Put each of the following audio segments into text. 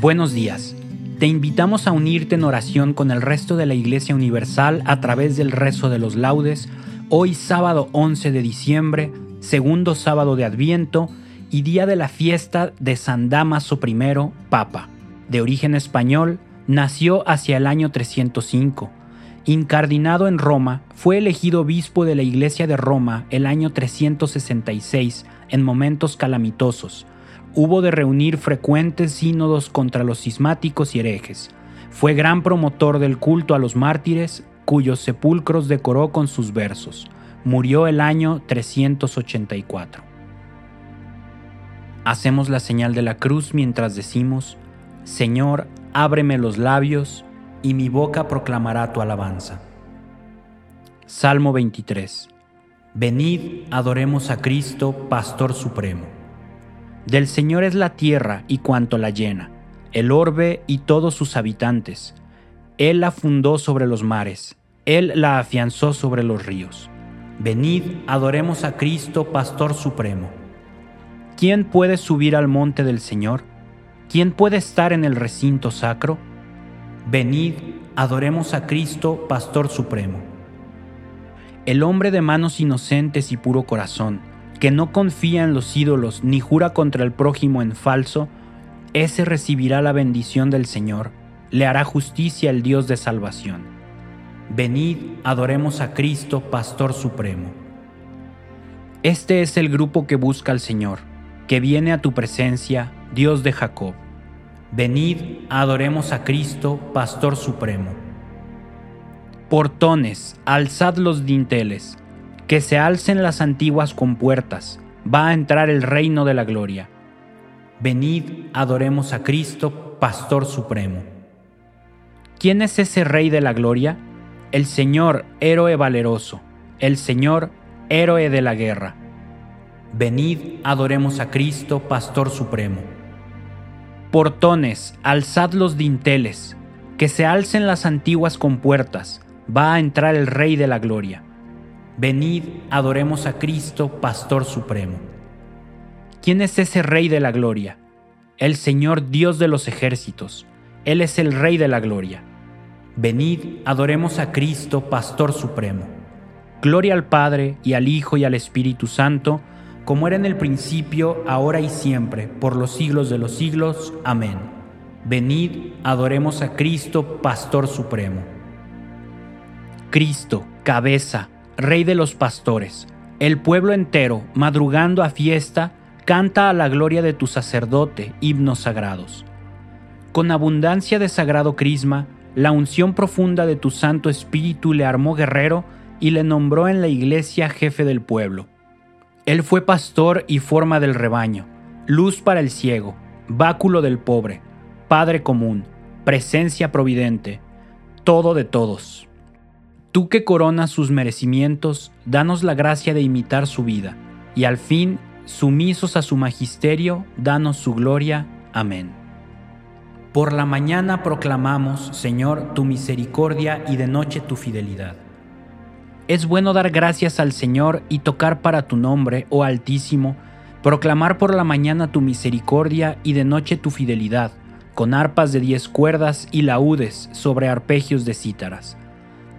Buenos días. Te invitamos a unirte en oración con el resto de la Iglesia Universal a través del rezo de los laudes, hoy sábado 11 de diciembre, segundo sábado de Adviento y día de la fiesta de San Damaso I, Papa. De origen español, nació hacia el año 305. Incardinado en Roma, fue elegido obispo de la Iglesia de Roma el año 366 en momentos calamitosos hubo de reunir frecuentes sínodos contra los cismáticos y herejes. Fue gran promotor del culto a los mártires, cuyos sepulcros decoró con sus versos. Murió el año 384. Hacemos la señal de la cruz mientras decimos, Señor, ábreme los labios, y mi boca proclamará tu alabanza. Salmo 23. Venid, adoremos a Cristo, Pastor Supremo. Del Señor es la tierra y cuanto la llena, el orbe y todos sus habitantes. Él la fundó sobre los mares, Él la afianzó sobre los ríos. Venid, adoremos a Cristo, Pastor Supremo. ¿Quién puede subir al monte del Señor? ¿Quién puede estar en el recinto sacro? Venid, adoremos a Cristo, Pastor Supremo. El hombre de manos inocentes y puro corazón, que no confía en los ídolos ni jura contra el prójimo en falso, ese recibirá la bendición del Señor, le hará justicia el Dios de salvación. Venid, adoremos a Cristo, Pastor Supremo. Este es el grupo que busca al Señor, que viene a tu presencia, Dios de Jacob. Venid, adoremos a Cristo, Pastor Supremo. Portones, alzad los dinteles, que se alcen las antiguas compuertas, va a entrar el reino de la gloria. Venid, adoremos a Cristo, Pastor Supremo. ¿Quién es ese Rey de la gloria? El Señor, héroe valeroso, el Señor, héroe de la guerra. Venid, adoremos a Cristo, Pastor Supremo. Portones, alzad los dinteles, que se alcen las antiguas compuertas, va a entrar el Rey de la gloria. Venid, adoremos a Cristo, Pastor Supremo. ¿Quién es ese Rey de la Gloria? El Señor Dios de los ejércitos. Él es el Rey de la Gloria. Venid, adoremos a Cristo, Pastor Supremo. Gloria al Padre, y al Hijo, y al Espíritu Santo, como era en el principio, ahora y siempre, por los siglos de los siglos. Amén. Venid, adoremos a Cristo, Pastor Supremo. Cristo, cabeza, Rey de los pastores. El pueblo entero, madrugando a fiesta, canta a la gloria de tu sacerdote himnos sagrados. Con abundancia de sagrado crisma, la unción profunda de tu Santo Espíritu le armó guerrero y le nombró en la iglesia jefe del pueblo. Él fue pastor y forma del rebaño, luz para el ciego, báculo del pobre, Padre común, presencia providente, todo de todos. Tú que coronas sus merecimientos, danos la gracia de imitar su vida, y al fin, sumisos a su magisterio, danos su gloria. Amén. Por la mañana proclamamos, Señor, tu misericordia y de noche tu fidelidad. Es bueno dar gracias al Señor y tocar para tu nombre, oh Altísimo, proclamar por la mañana tu misericordia y de noche tu fidelidad, con arpas de diez cuerdas y laúdes sobre arpegios de cítaras.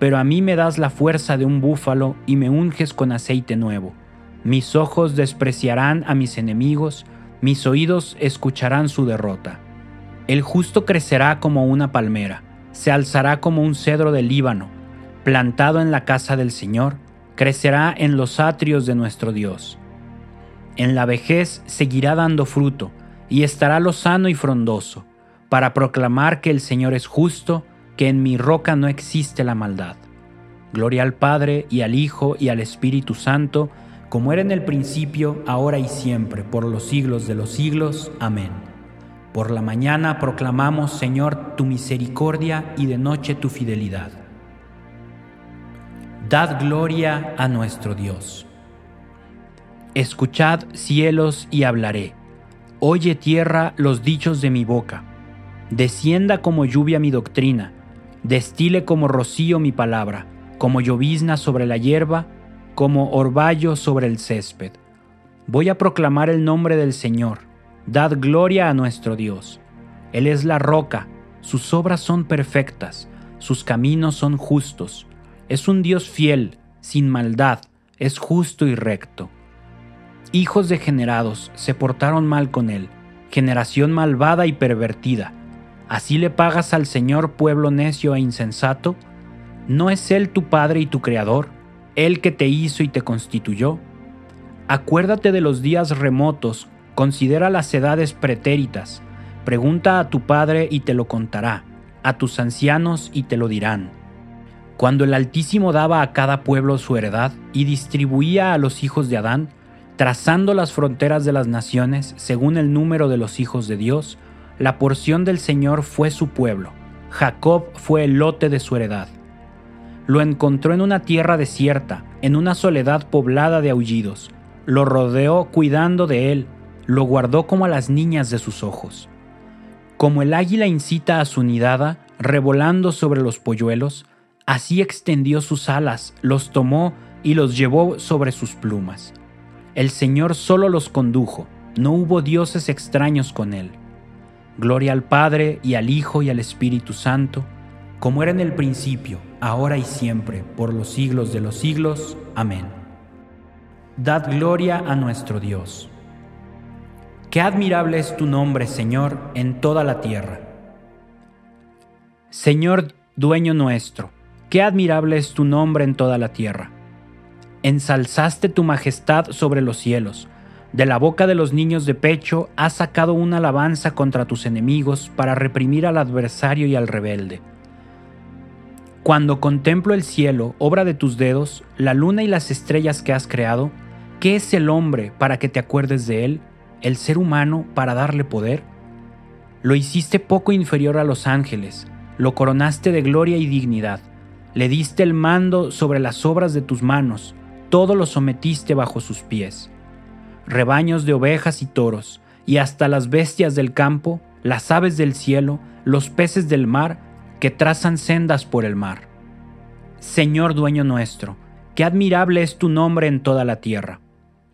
pero a mí me das la fuerza de un búfalo y me unges con aceite nuevo. Mis ojos despreciarán a mis enemigos, mis oídos escucharán su derrota. El justo crecerá como una palmera, se alzará como un cedro del Líbano, plantado en la casa del Señor, crecerá en los atrios de nuestro Dios. En la vejez seguirá dando fruto, y estará lozano y frondoso, para proclamar que el Señor es justo, que en mi roca no existe la maldad. Gloria al Padre y al Hijo y al Espíritu Santo, como era en el principio, ahora y siempre, por los siglos de los siglos. Amén. Por la mañana proclamamos, Señor, tu misericordia y de noche tu fidelidad. Dad gloria a nuestro Dios. Escuchad cielos y hablaré. Oye tierra los dichos de mi boca. Descienda como lluvia mi doctrina, destile como rocío mi palabra, como llovizna sobre la hierba, como orvallo sobre el césped. Voy a proclamar el nombre del Señor. Dad gloria a nuestro Dios. Él es la roca, sus obras son perfectas, sus caminos son justos. Es un Dios fiel, sin maldad, es justo y recto. Hijos degenerados se portaron mal con él, generación malvada y pervertida. ¿Así le pagas al Señor pueblo necio e insensato? ¿No es Él tu Padre y tu Creador? el que te hizo y te constituyó. Acuérdate de los días remotos, considera las edades pretéritas, pregunta a tu padre y te lo contará, a tus ancianos y te lo dirán. Cuando el Altísimo daba a cada pueblo su heredad y distribuía a los hijos de Adán, trazando las fronteras de las naciones según el número de los hijos de Dios, la porción del Señor fue su pueblo, Jacob fue el lote de su heredad lo encontró en una tierra desierta, en una soledad poblada de aullidos. Lo rodeó cuidando de él, lo guardó como a las niñas de sus ojos. Como el águila incita a su nidada, revolando sobre los polluelos, así extendió sus alas, los tomó y los llevó sobre sus plumas. El Señor solo los condujo, no hubo dioses extraños con él. Gloria al Padre y al Hijo y al Espíritu Santo, como era en el principio, ahora y siempre, por los siglos de los siglos. Amén. Dad gloria a nuestro Dios. Qué admirable es tu nombre, Señor, en toda la tierra. Señor, dueño nuestro, qué admirable es tu nombre en toda la tierra. Ensalzaste tu majestad sobre los cielos. De la boca de los niños de pecho has sacado una alabanza contra tus enemigos para reprimir al adversario y al rebelde. Cuando contemplo el cielo, obra de tus dedos, la luna y las estrellas que has creado, ¿qué es el hombre para que te acuerdes de él? ¿El ser humano para darle poder? Lo hiciste poco inferior a los ángeles, lo coronaste de gloria y dignidad, le diste el mando sobre las obras de tus manos, todo lo sometiste bajo sus pies. Rebaños de ovejas y toros, y hasta las bestias del campo, las aves del cielo, los peces del mar, que trazan sendas por el mar. Señor dueño nuestro, qué admirable es tu nombre en toda la tierra.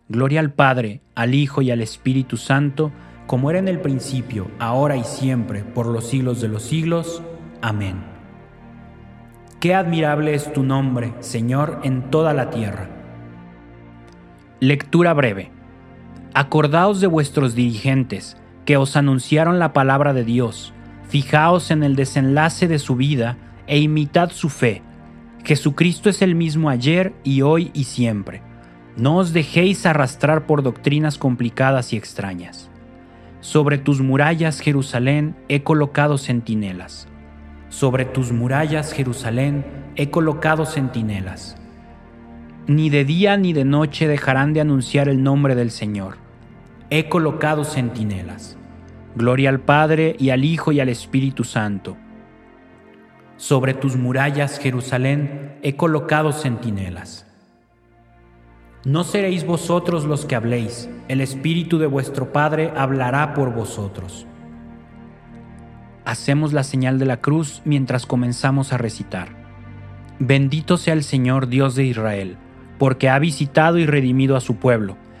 Gloria al Padre, al Hijo y al Espíritu Santo, como era en el principio, ahora y siempre, por los siglos de los siglos. Amén. Qué admirable es tu nombre, Señor, en toda la tierra. Lectura breve. Acordaos de vuestros dirigentes, que os anunciaron la palabra de Dios Fijaos en el desenlace de su vida e imitad su fe. Jesucristo es el mismo ayer y hoy y siempre. No os dejéis arrastrar por doctrinas complicadas y extrañas. Sobre tus murallas, Jerusalén, he colocado centinelas. Sobre tus murallas, Jerusalén, he colocado centinelas. Ni de día ni de noche dejarán de anunciar el nombre del Señor. He colocado centinelas. Gloria al Padre y al Hijo y al Espíritu Santo. Sobre tus murallas, Jerusalén, he colocado centinelas. No seréis vosotros los que habléis, el Espíritu de vuestro Padre hablará por vosotros. Hacemos la señal de la cruz mientras comenzamos a recitar. Bendito sea el Señor Dios de Israel, porque ha visitado y redimido a su pueblo,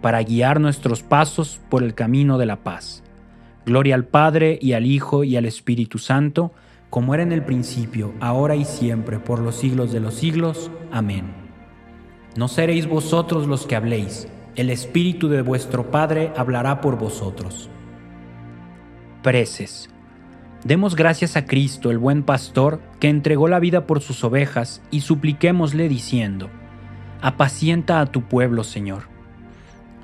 para guiar nuestros pasos por el camino de la paz. Gloria al Padre y al Hijo y al Espíritu Santo, como era en el principio, ahora y siempre, por los siglos de los siglos. Amén. No seréis vosotros los que habléis, el Espíritu de vuestro Padre hablará por vosotros. Preces. Demos gracias a Cristo, el buen pastor, que entregó la vida por sus ovejas, y supliquémosle diciendo, Apacienta a tu pueblo, Señor.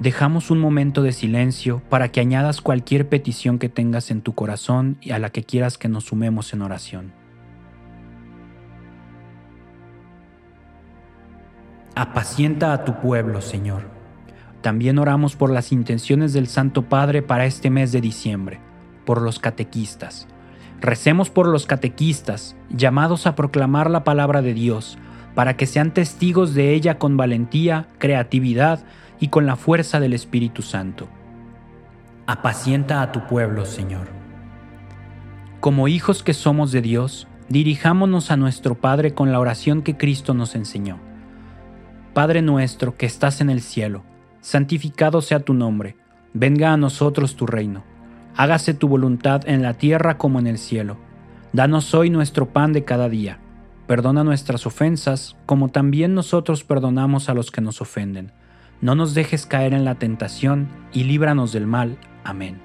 Dejamos un momento de silencio para que añadas cualquier petición que tengas en tu corazón y a la que quieras que nos sumemos en oración. Apacienta a tu pueblo, Señor. También oramos por las intenciones del Santo Padre para este mes de diciembre, por los catequistas. Recemos por los catequistas, llamados a proclamar la palabra de Dios, para que sean testigos de ella con valentía, creatividad y con la fuerza del Espíritu Santo. Apacienta a tu pueblo, Señor. Como hijos que somos de Dios, dirijámonos a nuestro Padre con la oración que Cristo nos enseñó. Padre nuestro que estás en el cielo, santificado sea tu nombre, venga a nosotros tu reino, hágase tu voluntad en la tierra como en el cielo. Danos hoy nuestro pan de cada día, perdona nuestras ofensas como también nosotros perdonamos a los que nos ofenden. No nos dejes caer en la tentación y líbranos del mal. Amén.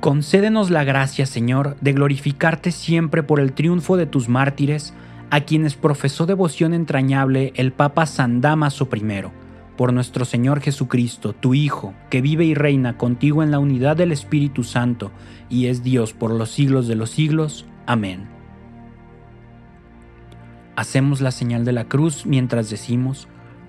Concédenos la gracia, Señor, de glorificarte siempre por el triunfo de tus mártires, a quienes profesó devoción entrañable el Papa San Damaso I, por nuestro Señor Jesucristo, tu Hijo, que vive y reina contigo en la unidad del Espíritu Santo y es Dios por los siglos de los siglos. Amén. Hacemos la señal de la cruz mientras decimos,